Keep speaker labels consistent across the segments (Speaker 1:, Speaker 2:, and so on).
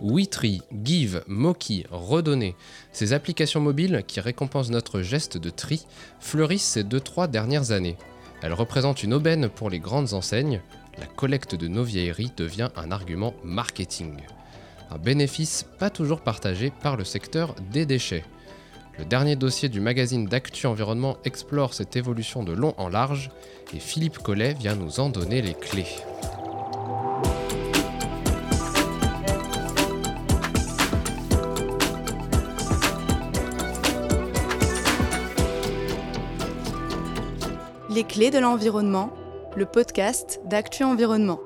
Speaker 1: WeTree, Give, Moki, Redonner, ces applications mobiles qui récompensent notre geste de tri, fleurissent ces 2-3 dernières années. Elles représentent une aubaine pour les grandes enseignes. La collecte de nos vieilleries devient un argument marketing. Un bénéfice pas toujours partagé par le secteur des déchets. Le dernier dossier du magazine d'Actu Environnement explore cette évolution de long en large et Philippe Collet vient nous en donner les clés.
Speaker 2: Les clés de l'environnement, le podcast d'Actu Environnement.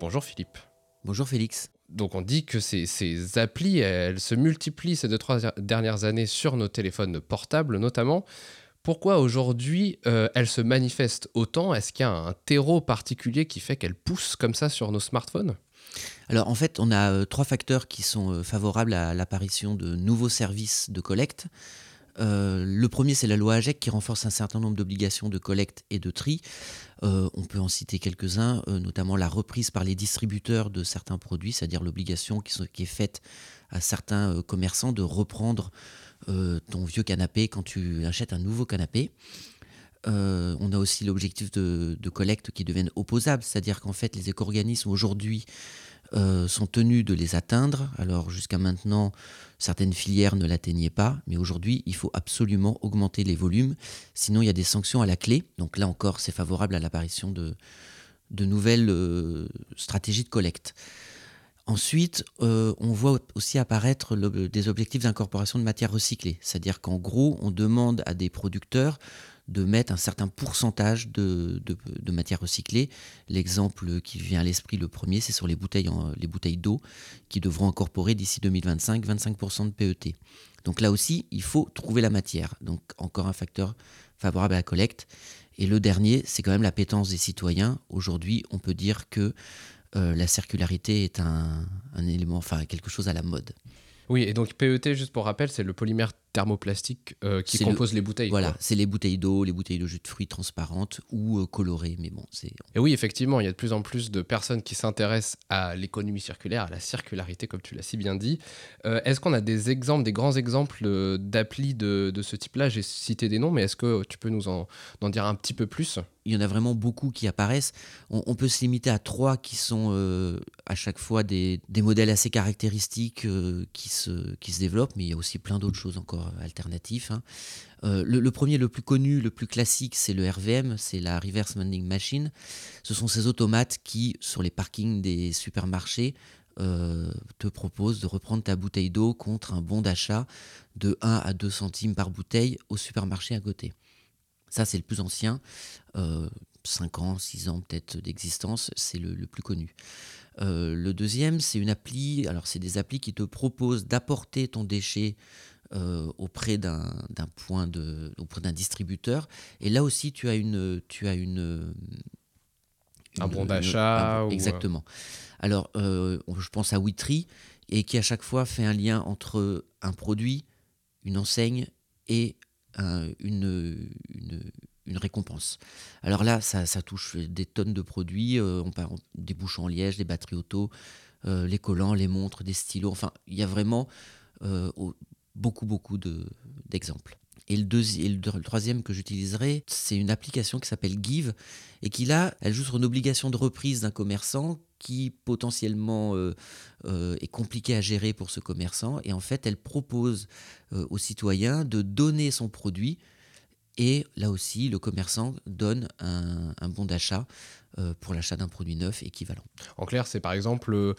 Speaker 1: Bonjour Philippe.
Speaker 3: Bonjour Félix.
Speaker 1: Donc on dit que ces, ces applis, elles se multiplient ces deux, trois dernières années sur nos téléphones portables notamment. Pourquoi aujourd'hui euh, elles se manifestent autant? Est-ce qu'il y a un terreau particulier qui fait qu'elles poussent comme ça sur nos smartphones?
Speaker 3: Alors en fait, on a euh, trois facteurs qui sont euh, favorables à l'apparition de nouveaux services de collecte. Euh, le premier, c'est la loi AGEC qui renforce un certain nombre d'obligations de collecte et de tri. Euh, on peut en citer quelques-uns, euh, notamment la reprise par les distributeurs de certains produits, c'est-à-dire l'obligation qui, est faite à certains commerçants de reprendre ton vieux canapé quand tu achètes un nouveau canapé. on a aussi l'objectif de, de, collecte qui deviennent opposables, c'est-à-dire qu'en fait les éco-organismes aujourd'hui euh, sont tenus de les atteindre. Alors jusqu'à maintenant, certaines filières ne l'atteignaient pas, mais aujourd'hui, il faut absolument augmenter les volumes, sinon il y a des sanctions à la clé. Donc là encore, c'est favorable à l'apparition de, de nouvelles euh, stratégies de collecte. Ensuite, euh, on voit aussi apparaître des objectifs d'incorporation de matières recyclées, c'est-à-dire qu'en gros, on demande à des producteurs de mettre un certain pourcentage de, de, matière recyclée. L'exemple qui vient à l'esprit, le premier, c'est sur les bouteilles, les bouteilles d'eau qui devront incorporer d'ici 2025 25% de PET. Donc là aussi, il faut trouver la matière. Donc encore un facteur favorable à la collecte. Et le dernier, c'est quand même la pétence des citoyens. Aujourd'hui, on peut dire que euh, la circularité est un, un élément, enfin quelque chose à la mode.
Speaker 1: Oui, et donc PET, juste pour rappel, c'est le polymère thermoplastique euh, qui compose les bouteilles.
Speaker 3: Voilà, c'est les bouteilles d'eau, les bouteilles de jus de fruits transparentes ou euh, colorées, mais bon, c'est.
Speaker 1: Et oui, effectivement, il y a de plus en plus de personnes qui s'intéressent à l'économie circulaire, à la circularité, comme tu l'as si bien dit. Euh, est-ce qu'on a des exemples, des grands exemples d'applis de, de, ce type-là? J'ai cité des noms, mais est-ce que tu peux nous en, en dire un petit peu plus?
Speaker 3: Il y en a vraiment beaucoup qui apparaissent. On, peut se limiter à trois qui sont euh, à chaque fois des, modèles assez caractéristiques euh, qui, se, qui se développent, mais il y a aussi plein d'autres choses encore alternatifs. Hein. Euh, le, le, premier, le plus connu, le plus classique, c'est le RVM, c'est la Reverse Vending Machine. Ce sont ces automates qui, sur les parkings des supermarchés, te proposent de reprendre ta bouteille d'eau contre un bon d'achat de 1 à 2 centimes par bouteille au supermarché à côté. Ça, c'est le plus ancien. 5 euh, ans, 6 ans peut-être d'existence, c'est le, plus connu. Euh, le deuxième, c'est une appli. Alors, c'est des applis qui te proposent d'apporter ton déchet euh, auprès d'un point de, auprès d'un distributeur. Et là aussi, tu as une, tu as une,
Speaker 1: un bon d'achat.
Speaker 3: Exactement. Alors, je pense à WeTree et qui à chaque fois fait un lien entre un produit, une enseigne et une, une, récompense. Alors là, ça, touche des tonnes de produits, euh, on parle des bouchons en liège, des batteries auto, euh, les collants, les montres, des stylos, enfin, il y a vraiment euh, beaucoup, beaucoup d'exemples. et, le, deuxième, le troisième que j'utiliserai, c'est une application qui s'appelle Give et qui là, elle joue sur une obligation de reprise d'un commerçant qui potentiellement euh, euh, est compliqué à gérer pour ce commerçant. Et en fait, elle propose euh, aux citoyens de donner son produit. Et là aussi, le commerçant donne un, bon d'achat pour l'achat d'un produit neuf équivalent.
Speaker 1: En clair, c'est par exemple,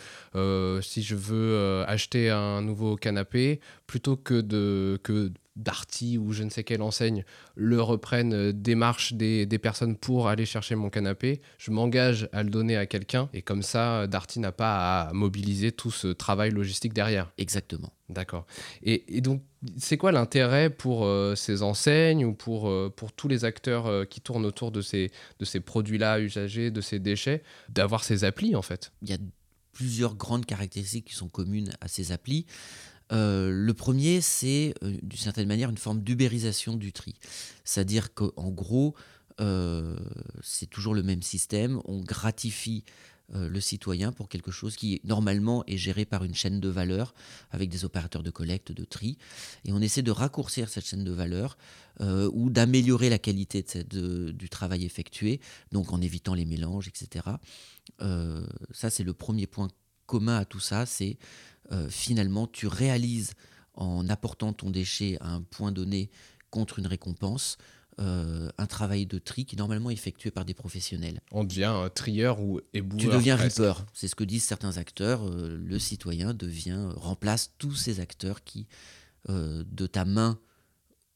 Speaker 1: si je veux acheter un nouveau canapé, plutôt que de... Que Darty ou je ne sais quelle enseigne le reprennent, euh, démarche des, des, personnes pour aller chercher mon canapé, je m'engage à le donner à quelqu'un et comme ça, Darty n'a pas à mobiliser tout ce travail logistique derrière.
Speaker 3: Exactement.
Speaker 1: D'accord. Et, donc, c'est quoi l'intérêt pour euh, ces enseignes ou pour, euh, pour tous les acteurs qui tournent autour de ces, de ces produits-là usagés, de ces déchets, d'avoir ces applis en fait
Speaker 3: Il y a plusieurs grandes caractéristiques qui sont communes à ces applis. Euh, le premier, c'est euh, d'une certaine manière une forme d'ubérisation du tri. C'est-à-dire qu'en gros, euh, c'est toujours le même système. On gratifie le citoyen pour quelque chose qui normalement est géré par une chaîne de valeur avec des opérateurs de collecte, de tri. Et on essaie de raccourcir cette chaîne de valeur ou d'améliorer la qualité du travail effectué, donc en évitant les mélanges, etc. ça, c'est le premier point commun à tout ça, c'est finalement tu réalises en apportant ton déchet à un point donné contre une récompense, euh, un travail de tri qui est normalement effectué par des professionnels.
Speaker 1: On devient un trieur ou éboueur.
Speaker 3: Tu deviens reaper, c'est ce que disent certains acteurs. Euh, le citoyen devient, remplace tous ces acteurs qui, euh, de ta main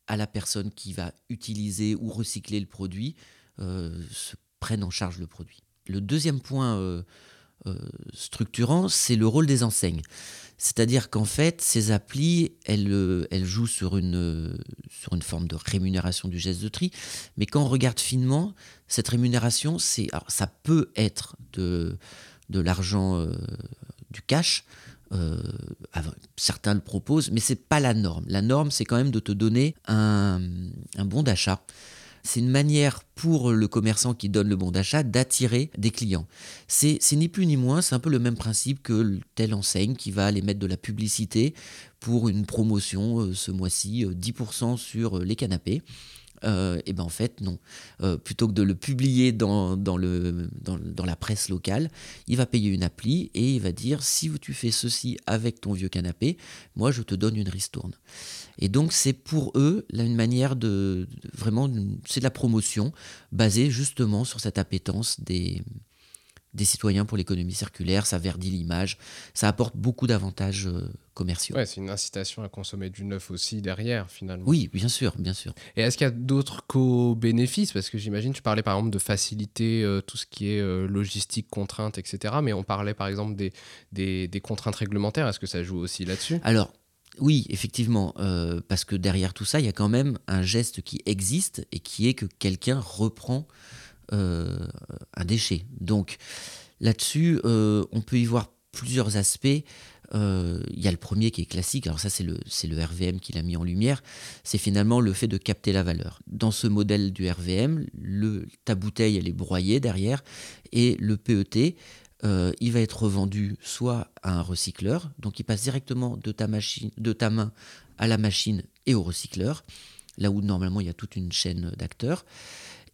Speaker 3: à la personne qui va utiliser ou recycler le produit, se prennent en charge le produit. Le deuxième point structurant, c'est le rôle des enseignes. C'est-à-dire qu'en fait, ces applis, elles, euh, jouent sur une, euh, sur une forme de rémunération du geste de tri. Mais quand on regarde finement, cette rémunération, c'est, ça peut être de, de l'argent, euh, du cash. certains le proposent, mais c'est pas la norme. La norme, c'est quand même de te donner un, un bon d'achat c'est une manière pour le commerçant qui donne le bon d'achat d'attirer des clients. C'est ni plus ni moins, c'est un peu le même principe que telle enseigne qui va aller mettre de la publicité pour une promotion euh, ce mois-ci, 10% euh, sur euh, les canapés. Euh, et ben en fait non. Euh, plutôt que de le publier dans, le, dans, la presse locale, il va payer une appli et il va dire si tu fais ceci avec ton vieux canapé, moi je te donne une ristourne. Et donc c'est pour eux une manière de, vraiment c'est de la promotion basée justement sur cette appétence des des citoyens pour l'économie circulaire, ça verdit l'image, ça apporte beaucoup d'avantages euh, commerciaux.
Speaker 1: Ouais, c'est une incitation à consommer du neuf aussi derrière, finalement.
Speaker 3: Oui, bien sûr, bien sûr.
Speaker 1: Et est-ce qu'il y a d'autres co-bénéfices? Parce que j'imagine, tu parlais par exemple de faciliter euh, tout ce qui est euh, logistique, contraintes, etc. Mais on parlait par exemple des, des, contraintes réglementaires. Est-ce que ça joue aussi là-dessus?
Speaker 3: Alors, oui, effectivement, parce que derrière tout ça, il y a quand même un geste qui existe et qui est que quelqu'un reprend un déchet. Donc là-dessus, euh, on peut y voir plusieurs aspects. Euh, il y a le premier qui est classique, alors ça c'est le, le RVM qui l'a mis en lumière, c'est finalement le fait de capter la valeur. Dans ce modèle du RVM, le, ta bouteille elle est broyée derrière et le PET il va être revendu soit à un recycleur, donc il passe directement de ta, machine, de ta main à la machine et au recycleur, là où normalement il y a toute une chaîne d'acteurs.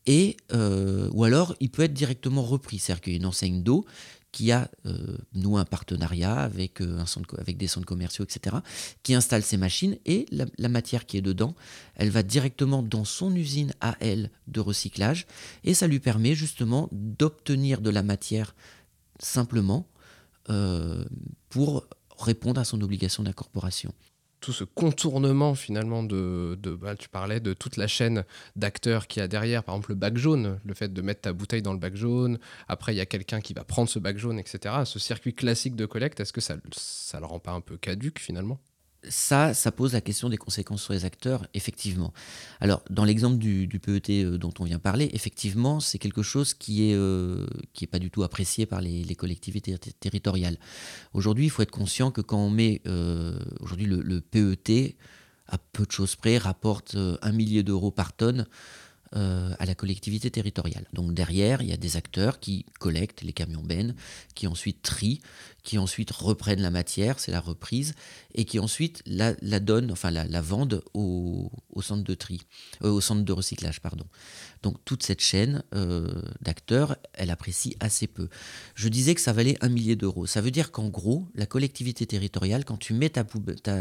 Speaker 3: Et, euh, ou alors, il peut être directement repris. C'est-à-dire qu'il y a une enseigne d'eau qui a, euh, un partenariat avec, euh, avec des centres commerciaux, etc., qui installe ces machines et la, matière qui est dedans, elle va directement dans son usine à elle de recyclage et ça lui permet justement d'obtenir de la matière simplement pour répondre à son obligation d'incorporation
Speaker 1: tout ce contournement finalement de, bah, tu parlais de toute la chaîne d'acteurs qui a derrière, par exemple le bac jaune, le fait de mettre ta bouteille dans le bac jaune, après il y a quelqu'un qui va prendre ce bac jaune, etc. Ce circuit classique de collecte, est-ce que ça ne le rend pas un peu caduque finalement?
Speaker 3: Ça, ça pose la question des conséquences sur les acteurs, effectivement. Alors, dans l'exemple du, PET euh, dont on vient parler, effectivement, c'est quelque chose qui est, euh, pas du tout apprécié par les, collectivités territoriales. Aujourd'hui, il faut être conscient que quand on met euh, aujourd'hui le, PET, à peu de choses près, rapporte un millier d'euros par tonne euh, à la collectivité territoriale. Donc derrière, il y a des acteurs qui collectent les camions bennes, qui ensuite trient, qui ensuite reprennent la matière, c'est la reprise, et qui ensuite la, donnent, enfin la, vendent au, centre de tri, euh, au centre de recyclage, pardon. Donc toute cette chaîne euh, d'acteurs, elle apprécie assez peu. Je disais que ça valait un millier d'euros. Ça veut dire qu'en gros, la collectivité territoriale, quand tu mets ta,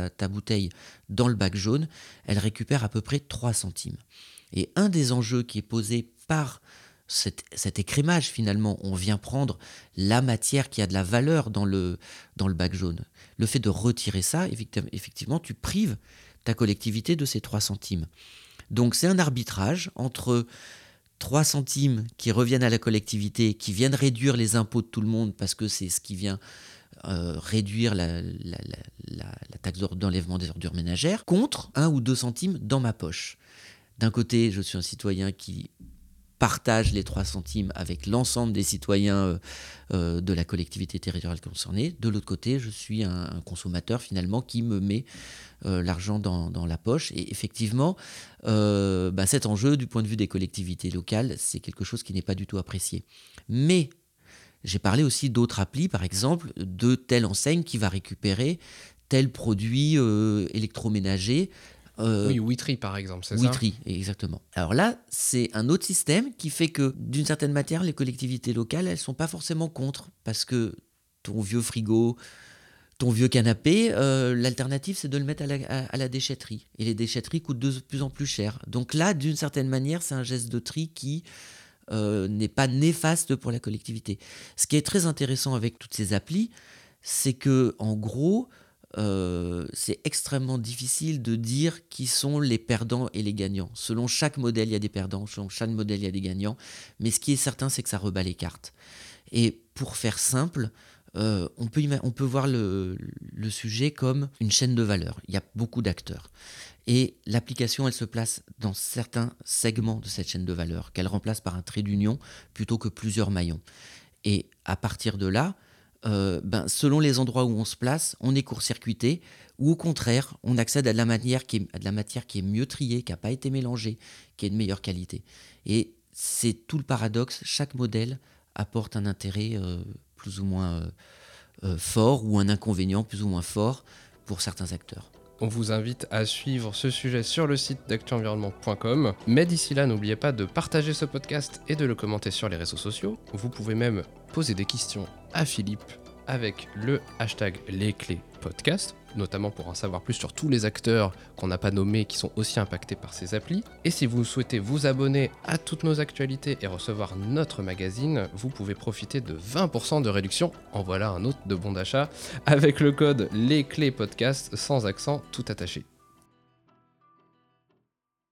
Speaker 3: ta bouteille dans le bac jaune, elle récupère à peu près 3 centimes. Et un des enjeux qui est posé par cet, écrémage, finalement, on vient prendre la matière qui a de la valeur dans le, bac jaune. Le fait de retirer ça, effectivement, tu prives ta collectivité de ces 3 centimes. Donc c'est un arbitrage entre 3 centimes qui reviennent à la collectivité, qui viennent réduire les impôts de tout le monde parce que c'est ce qui vient euh, réduire la, la, la taxe d'enlèvement des ordures ménagères, contre 1 ou 2 centimes dans ma poche. D'un côté, je suis un citoyen qui partage les 3 centimes avec l'ensemble des citoyens euh, euh, de la collectivité territoriale concernée. De l'autre côté, je suis un, consommateur finalement qui me met euh, l'argent dans, la poche. Et effectivement, bah, cet enjeu, du point de vue des collectivités locales, c'est quelque chose qui n'est pas du tout apprécié. Mais J'ai parlé aussi d'autres applis, par exemple, de telle enseigne qui va récupérer tel produit électroménager.
Speaker 1: Euh, oui, Witry par exemple, c'est ça
Speaker 3: Witry, exactement. Alors là, c'est un autre système qui fait que, d'une certaine manière, les collectivités locales, elles sont pas forcément contre, parce que ton vieux frigo, ton vieux canapé, euh, l'alternative, c'est de le mettre à la, à la, déchetterie. Et les déchetteries coûtent de plus en plus cher. Donc là, d'une certaine manière, c'est un geste de tri qui euh, n'est pas néfaste pour la collectivité. Ce qui est très intéressant avec toutes ces applis, c'est que en gros, euh, c'est extrêmement difficile de dire qui sont les perdants et les gagnants. Selon chaque modèle, il y a des perdants, selon chaque modèle, il y a des gagnants. Mais ce qui est certain, c'est que ça rebat les cartes. Et pour faire simple, euh, on, peut, on peut voir le, le, sujet comme une chaîne de valeur. Il y a beaucoup d'acteurs. Et l'application, elle se place dans certains segments de cette chaîne de valeur, qu'elle remplace par un trait d'union plutôt que plusieurs maillons. Et à partir de là, euh, ben, selon les endroits où on se place, on est court-circuité, ou au contraire, on accède à de la matière qui est, mieux triée, qui n'a pas été mélangée, qui est de meilleure qualité. Et c'est tout le paradoxe, chaque modèle apporte un intérêt euh, plus ou moins euh, fort, ou un inconvénient plus ou moins fort pour certains acteurs.
Speaker 1: On vous invite à suivre ce sujet sur le site d'actuenvironnement.com. Mais d'ici là, n'oubliez pas de partager ce podcast et de le commenter sur les réseaux sociaux. Vous pouvez même poser des questions à Philippe avec le hashtag les clés podcast, notamment pour en savoir plus sur tous les acteurs qu'on n'a pas nommés qui sont aussi impactés par ces applis. Et si vous souhaitez vous abonner à toutes nos actualités et recevoir notre magazine, vous pouvez profiter de 20% de réduction, en voilà un autre de bon d'achat, avec le code les clés podcast sans accent tout attaché.